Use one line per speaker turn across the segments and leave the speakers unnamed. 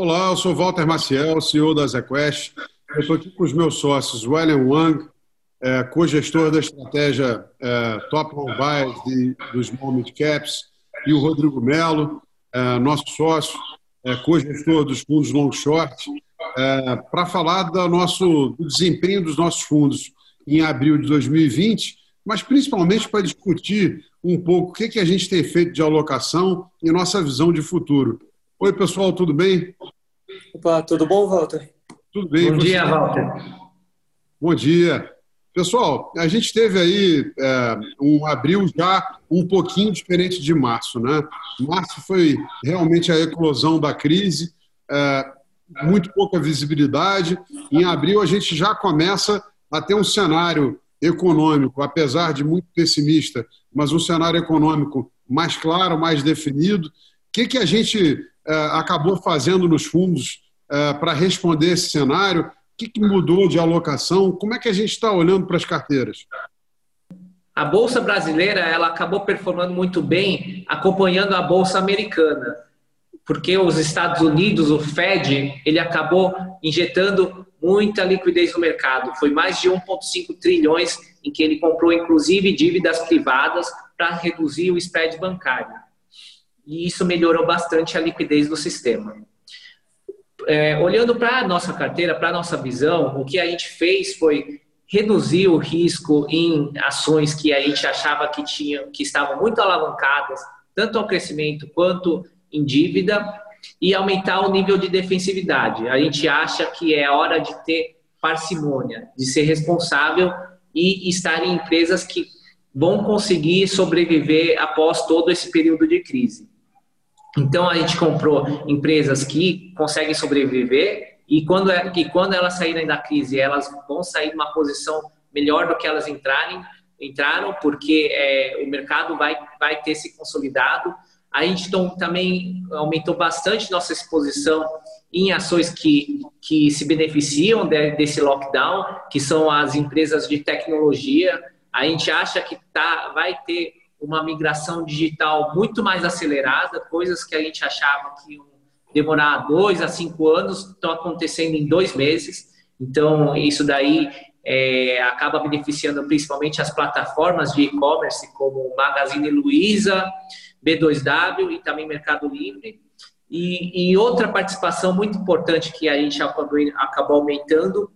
Olá, eu sou Walter Maciel, CEO da ZQuest. Eu estou aqui com os meus sócios, William Wang, é, co-gestor da estratégia é, Top Mobile de, dos Mid Caps, e o Rodrigo Melo, é, nosso sócio, é, co-gestor dos fundos Long Short, é, para falar do, nosso, do desempenho dos nossos fundos em abril de 2020, mas principalmente para discutir um pouco o que, que a gente tem feito de alocação e nossa visão de futuro. Oi, pessoal, tudo bem?
Opa, tudo bom, Walter?
Tudo bem.
Bom dia, Walter.
Bom dia. Pessoal, a gente teve aí é, um abril já um pouquinho diferente de março, né? Março foi realmente a eclosão da crise, é, muito pouca visibilidade. Em abril a gente já começa a ter um cenário econômico, apesar de muito pessimista, mas um cenário econômico mais claro, mais definido. O que, que a gente é, acabou fazendo nos fundos é, para responder esse cenário? O que, que mudou de alocação? Como é que a gente está olhando para as carteiras?
A bolsa brasileira ela acabou performando muito bem, acompanhando a bolsa americana, porque os Estados Unidos, o Fed, ele acabou injetando muita liquidez no mercado. Foi mais de 1,5 trilhões em que ele comprou, inclusive, dívidas privadas para reduzir o spread bancário e isso melhorou bastante a liquidez do sistema. É, olhando para a nossa carteira, para a nossa visão, o que a gente fez foi reduzir o risco em ações que a gente achava que tinham, que estavam muito alavancadas, tanto ao crescimento quanto em dívida, e aumentar o nível de defensividade. A gente acha que é hora de ter parcimônia, de ser responsável e estar em empresas que vão conseguir sobreviver após todo esse período de crise. Então a gente comprou empresas que conseguem sobreviver e quando, é, e quando elas saírem da crise, elas vão sair numa posição melhor do que elas entrarem, entraram, porque é, o mercado vai, vai ter se consolidado. A gente também aumentou bastante nossa exposição em ações que, que se beneficiam de, desse lockdown, que são as empresas de tecnologia. A gente acha que tá, vai ter uma migração digital muito mais acelerada, coisas que a gente achava que iam demorar dois a cinco anos estão acontecendo em dois meses. Então, isso daí é, acaba beneficiando principalmente as plataformas de e-commerce como Magazine Luiza, B2W e também Mercado Livre. E, e, outra participação muito importante que a gente acabou, acabou aumentando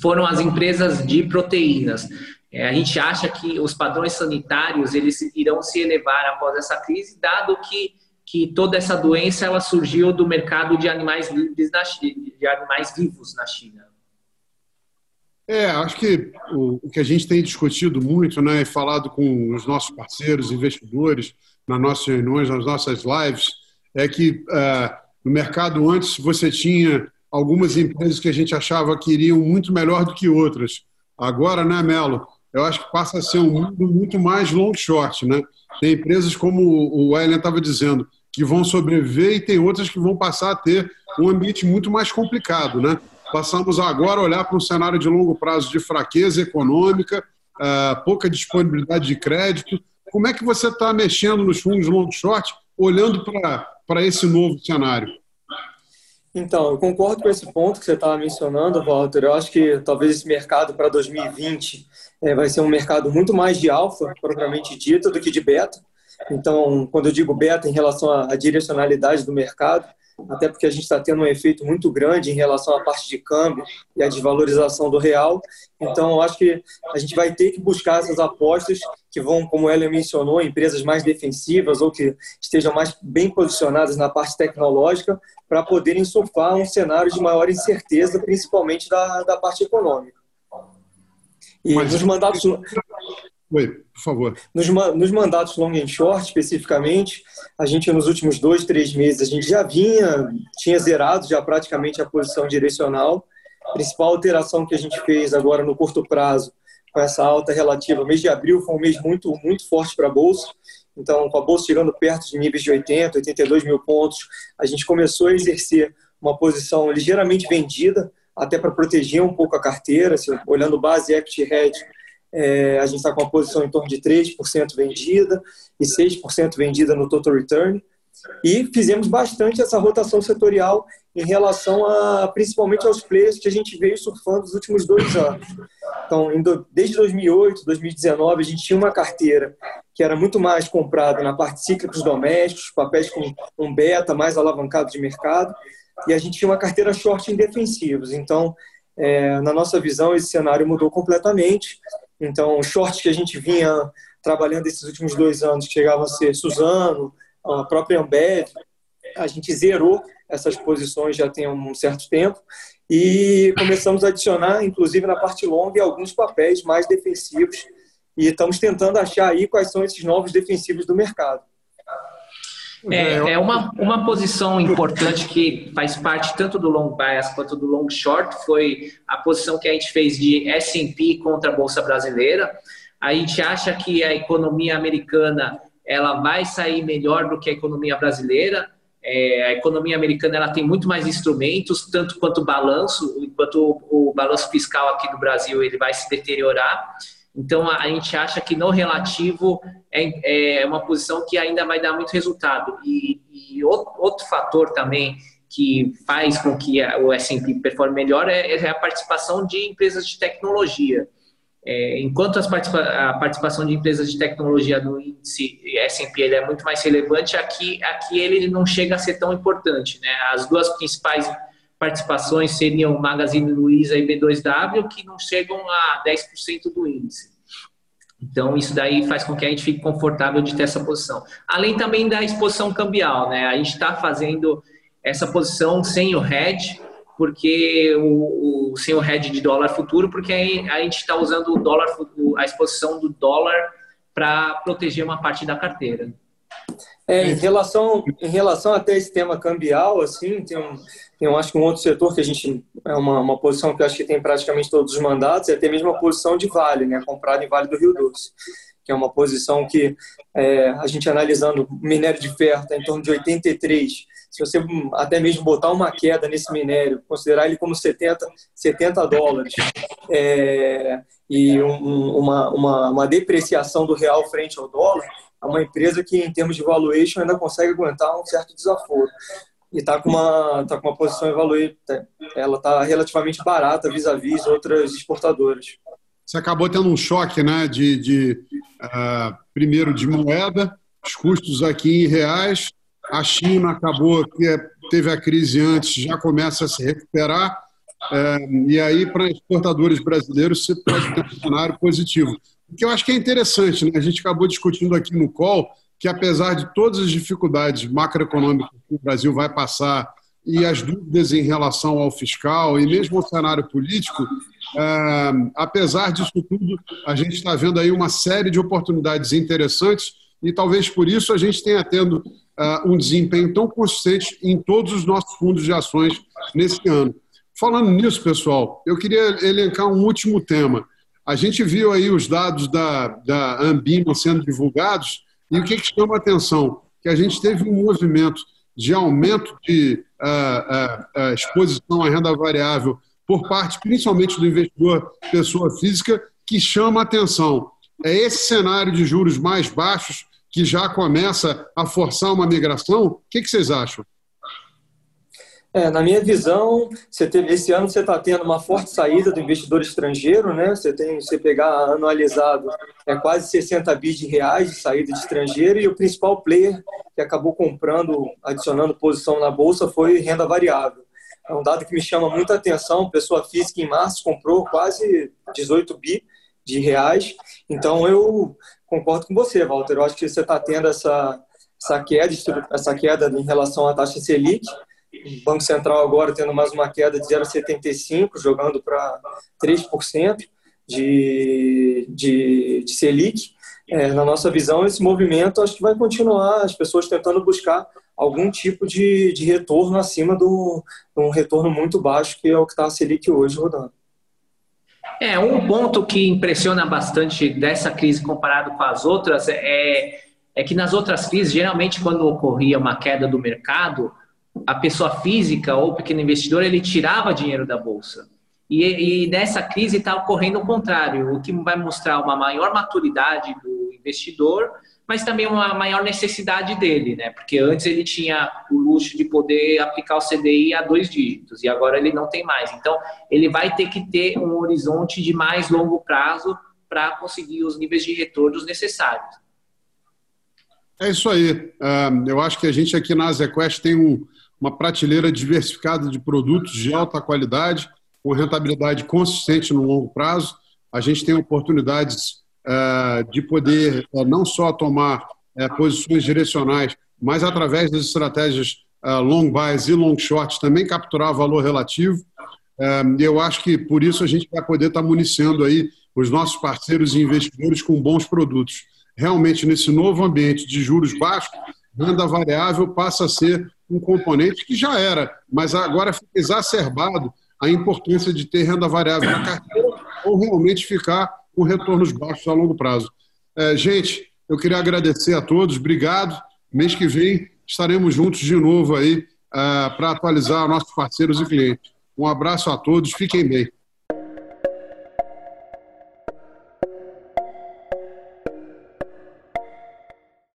foram as empresas de proteínas. É, a gente acha que os padrões sanitários eles irão se elevar após essa crise, dado que, que toda essa doença ela surgiu do mercado de animais livres na China, de animais vivos na China.
É, acho que o, o que a gente tem discutido muito, né, e falado com os nossos parceiros, investidores, nas nossas reuniões, nas nossas lives, é que uh, no mercado antes você tinha algumas empresas que a gente achava que iriam muito melhor do que outras. Agora, né, Melo? eu acho que passa a ser um mundo muito mais long short, né? Tem empresas, como o Wellen estava dizendo, que vão sobreviver e tem outras que vão passar a ter um ambiente muito mais complicado, né? Passamos agora a olhar para um cenário de longo prazo de fraqueza econômica, uh, pouca disponibilidade de crédito. Como é que você está mexendo nos fundos long short, olhando para esse novo cenário?
Então, eu concordo com esse ponto que você estava mencionando, Walter. Eu acho que talvez esse mercado para 2020 é, vai ser um mercado muito mais de alfa, propriamente dito, do que de beta. Então, quando eu digo beta em relação à direcionalidade do mercado, até porque a gente está tendo um efeito muito grande em relação à parte de câmbio e à desvalorização do real. Então, eu acho que a gente vai ter que buscar essas apostas que vão, como ela mencionou, empresas mais defensivas ou que estejam mais bem posicionadas na parte tecnológica para poderem surfar um cenário de maior incerteza, principalmente da, da parte econômica. E Mas, nos mandatos.
Oi, por favor.
Nos, nos mandatos long and short, especificamente, a gente nos últimos dois, três meses, a gente já vinha, tinha zerado já praticamente a posição direcional. A principal alteração que a gente fez agora no curto prazo, com essa alta relativa, mês de abril foi um mês muito, muito forte para a Bolsa. Então, com a Bolsa chegando perto de níveis de 80, 82 mil pontos, a gente começou a exercer uma posição ligeiramente vendida até para proteger um pouco a carteira. Se, olhando base equity hedge, é, a gente está com uma posição em torno de 3% vendida e 6% vendida no total return. E fizemos bastante essa rotação setorial em relação a, principalmente aos players que a gente veio surfando nos últimos dois anos. Então, desde 2008, 2019, a gente tinha uma carteira que era muito mais comprada na parte cíclicos domésticos, papéis com um beta mais alavancado de mercado, e a gente tinha uma carteira short em defensivos. Então, é, na nossa visão, esse cenário mudou completamente. Então, os shorts que a gente vinha trabalhando esses últimos dois anos, que chegavam a ser Suzano, a própria Ambev, a gente zerou essas posições já tem um certo tempo e começamos a adicionar, inclusive na parte longa, alguns papéis mais defensivos e estamos tentando achar aí quais são esses novos defensivos do mercado.
É, é uma, uma posição importante que faz parte tanto do long bias quanto do long short foi a posição que a gente fez de S&P contra a bolsa brasileira. A gente acha que a economia americana ela vai sair melhor do que a economia brasileira. É, a economia americana ela tem muito mais instrumentos, tanto quanto o balanço, enquanto o, o balanço fiscal aqui no Brasil ele vai se deteriorar. Então a, gente acha que no relativo é, é, uma posição que ainda vai dar muito resultado. E, e outro, outro fator também que faz com que o S&P performe melhor é, é a participação de empresas de tecnologia. É, enquanto participa a participação de empresas de tecnologia no índice S&P é muito mais relevante, aqui, aqui ele não chega a ser tão importante. Né? As duas principais participações seriam Magazine Luiza e B2W, que não chegam a 10% do índice. Então, isso daí faz com que a gente fique confortável de ter essa posição. Além também da exposição cambial, né? A gente está fazendo essa posição sem o hedge, porque o, o sem o hedge de dólar futuro, porque a gente está usando o dólar, a exposição do dólar para proteger uma parte da carteira.
É, em relação em relação até esse tema cambial, assim, tem um, tem um, acho que um outro setor que a gente é uma, uma posição que eu acho que tem praticamente todos os mandatos, é até mesmo a posição de Vale, né, comprada em Vale do Rio Doce, que é uma posição que é, a gente analisando minério de ferro está em torno de 83 se você até mesmo botar uma queda nesse minério, considerar ele como 70, 70 dólares, é, e um, uma, uma, uma, depreciação do real frente ao dólar, é uma empresa que, em termos de valuation, ainda consegue aguentar um certo desaforo. E está com, uma, tá com uma posição evaluada, ela está relativamente barata vis-à-vis -vis outras exportadoras.
Você acabou tendo um choque, né, de, de uh, primeiro de moeda, os custos aqui em reais, a China acabou, que é, teve a crise antes, já começa a se recuperar. É, e aí, para exportadores brasileiros, você pode ter um cenário positivo. O que eu acho que é interessante, né? a gente acabou discutindo aqui no call que, apesar de todas as dificuldades macroeconômicas que o Brasil vai passar e as dúvidas em relação ao fiscal e mesmo ao cenário político, é, apesar disso tudo, a gente está vendo aí uma série de oportunidades interessantes e talvez por isso a gente tenha tendo uh, um desempenho tão consistente em todos os nossos fundos de ações nesse ano. Falando nisso, pessoal, eu queria elencar um último tema. A gente viu aí os dados da, da Ambima sendo divulgados e o que, que chama a atenção? Que a gente teve um movimento de aumento de uh, uh, exposição à renda variável por parte, principalmente do investidor pessoa física, que chama a atenção. É esse cenário de juros mais baixos que já começa a forçar uma migração? O que, que vocês acham?
É, na minha visão, você teve, esse ano você está tendo uma forte saída do investidor estrangeiro, né? Você tem, você pegar anualizado, é quase 60 bi de reais de saída de estrangeiro e o principal player que acabou comprando, adicionando posição na bolsa foi renda variável. É um dado que me chama muita atenção. Pessoa física em março comprou quase 18 bi de reais. Então eu concordo com você, Walter. Eu acho que você está tendo essa, essa, queda, essa queda em relação à taxa Selic. O Banco Central agora tendo mais uma queda de 0,75, jogando para 3% de, de, de Selic. É, na nossa visão, esse movimento acho que vai continuar, as pessoas tentando buscar algum tipo de, de retorno acima do um retorno muito baixo, que é o que está a Selic hoje rodando.
É, um ponto que impressiona bastante dessa crise comparado com as outras é, é que nas outras crises, geralmente quando ocorria uma queda do mercado, a pessoa física ou pequeno investidor ele tirava dinheiro da bolsa. E, e nessa crise está ocorrendo o contrário, o que vai mostrar uma maior maturidade do investidor, mas também uma maior necessidade dele, né? Porque antes ele tinha o luxo de poder aplicar o CDI a dois dígitos e agora ele não tem mais. Então, ele vai ter que ter um horizonte de mais longo prazo para conseguir os níveis de retornos necessários.
É isso aí. Eu acho que a gente aqui na AsiaQuest tem um, uma prateleira diversificada de produtos de alta qualidade, com rentabilidade consistente no longo prazo. A gente tem oportunidades de poder não só tomar posições direcionais, mas através das estratégias long buys e long shorts também capturar valor relativo. Eu acho que por isso a gente vai poder estar municiando aí os nossos parceiros e investidores com bons produtos realmente nesse novo ambiente de juros baixos, renda variável passa a ser um componente que já era, mas agora fica exacerbado a importância de ter renda variável na carteira ou realmente ficar com retornos baixos a longo prazo. É, gente, eu queria agradecer a todos, obrigado. Mês que vem estaremos juntos de novo aí uh, para atualizar nossos parceiros e clientes. Um abraço a todos, fiquem bem.